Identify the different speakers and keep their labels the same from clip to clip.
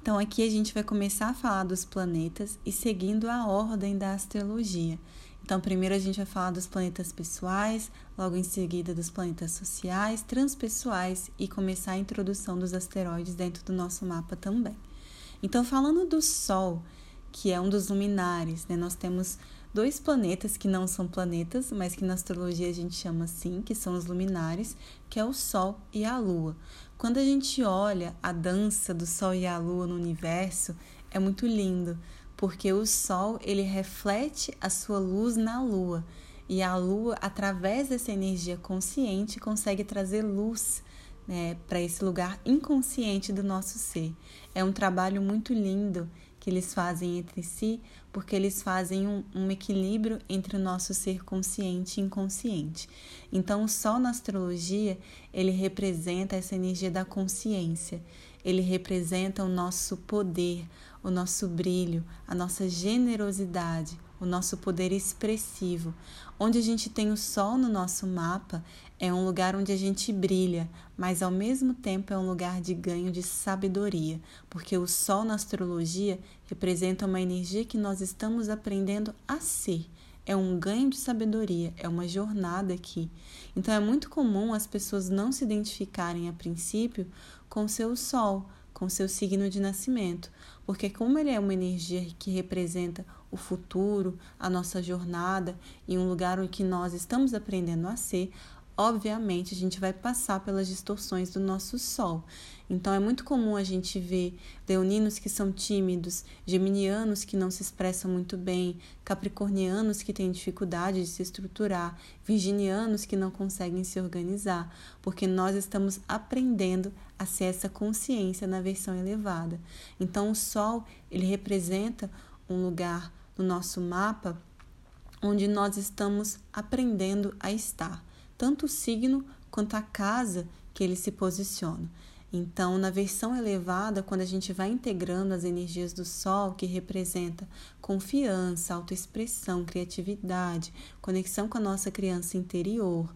Speaker 1: Então, aqui a gente vai começar a falar dos planetas e seguindo a ordem da astrologia. Então, primeiro a gente vai falar dos planetas pessoais, logo em seguida dos planetas sociais, transpessoais e começar a introdução dos asteroides dentro do nosso mapa também. Então, falando do Sol, que é um dos luminares, né? Nós temos dois planetas que não são planetas, mas que na astrologia a gente chama assim, que são os luminares, que é o Sol e a Lua. Quando a gente olha a dança do Sol e a Lua no universo, é muito lindo, porque o Sol ele reflete a sua luz na Lua e a Lua, através dessa energia consciente, consegue trazer luz né, para esse lugar inconsciente do nosso ser. É um trabalho muito lindo que eles fazem entre si, porque eles fazem um, um, equilíbrio entre o nosso ser consciente e inconsciente. Então, o Sol na astrologia ele representa essa energia da consciência. Ele representa o nosso poder, o nosso brilho, a nossa generosidade, o nosso poder expressivo. Onde a gente tem o sol no nosso mapa, é um lugar onde a gente brilha, mas ao mesmo tempo é um lugar de ganho de sabedoria, porque o sol na astrologia representa uma energia que nós estamos aprendendo a ser. É um ganho de sabedoria, é uma jornada aqui. Então é muito comum as pessoas não se identificarem a princípio com seu sol, com seu signo de nascimento, porque como ele é uma energia que representa o futuro, a nossa jornada e um lugar em que nós estamos aprendendo a ser, obviamente a gente vai passar pelas distorções do nosso Sol. Então é muito comum a gente ver leoninos que são tímidos, geminianos que não se expressam muito bem, capricornianos que têm dificuldade de se estruturar, virginianos que não conseguem se organizar, porque nós estamos aprendendo a ser essa consciência na versão elevada. Então o Sol, ele representa um lugar no nosso mapa onde nós estamos aprendendo a estar, tanto o signo quanto a casa que ele se posiciona. Então, na versão elevada, quando a gente vai integrando as energias do Sol, que representa confiança, autoexpressão, criatividade, conexão com a nossa criança interior,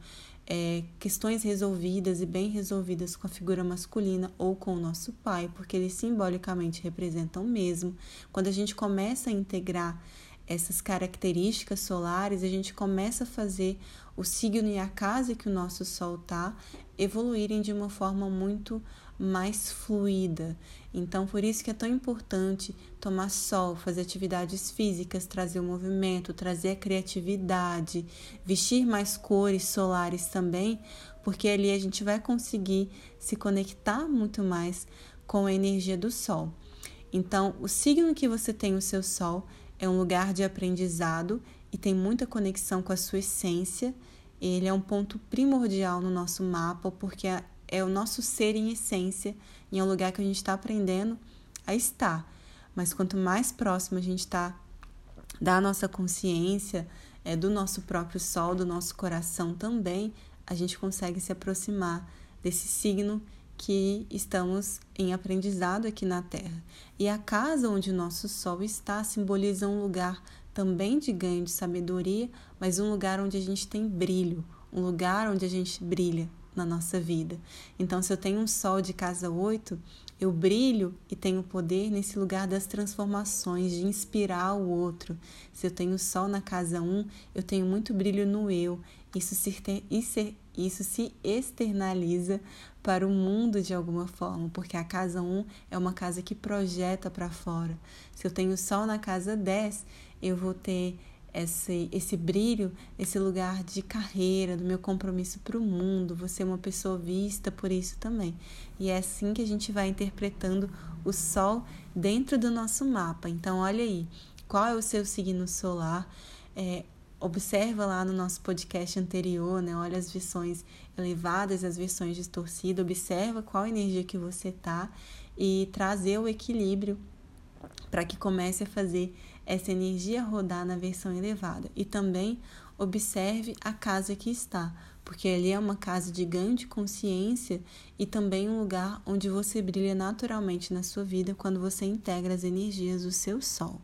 Speaker 1: é, questões resolvidas e bem resolvidas com a figura masculina ou com o nosso pai, porque eles simbolicamente representam o mesmo. Quando a gente começa a integrar essas características solares, a gente começa a fazer o signo e a casa que o nosso Sol está evoluírem de uma forma muito mais fluida. Então, por isso que é tão importante tomar sol, fazer atividades físicas, trazer o movimento, trazer a criatividade, vestir mais cores solares também, porque ali a gente vai conseguir se conectar muito mais com a energia do sol. Então, o signo que você tem o seu sol é um lugar de aprendizado e tem muita conexão com a sua essência. Ele é um ponto primordial no nosso mapa, porque é o nosso ser em essência, e é um lugar que a gente está aprendendo a estar. Mas quanto mais próximo a gente está da nossa consciência, é, do nosso próprio sol, do nosso coração também, a gente consegue se aproximar desse signo que estamos em aprendizado aqui na Terra. E a casa onde o nosso sol está simboliza um lugar também de ganho de sabedoria, mas um lugar onde a gente tem brilho, um lugar onde a gente brilha, na nossa vida. Então, se eu tenho um sol de casa 8, eu brilho e tenho poder nesse lugar das transformações, de inspirar o outro. Se eu tenho sol na casa 1, eu tenho muito brilho no eu. Isso se, isso, se externaliza para o mundo de alguma forma, porque a casa 1 é uma casa que projeta para fora. Se eu tenho sol na casa 10, eu vou ter esse, esse brilho, esse lugar de carreira, do meu compromisso para o mundo, você é uma pessoa vista por isso também. E é assim que a gente vai interpretando o Sol dentro do nosso mapa. Então, olha aí, qual é o seu signo solar? É, observa lá no nosso podcast anterior, né? Olha as versões elevadas, as versões distorcidas, observa qual energia que você tá e trazer o equilíbrio para que comece a fazer essa energia rodar na versão elevada. E também observe a casa que está, porque ali é uma casa de ganho de consciência e também um lugar onde você brilha naturalmente na sua vida quando você integra as energias do seu sol.